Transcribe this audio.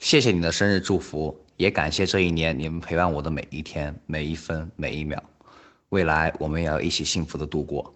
谢谢你的生日祝福也感谢这一年你们陪伴我的每一天每一分每一秒。未来我们也要一起幸福的度过。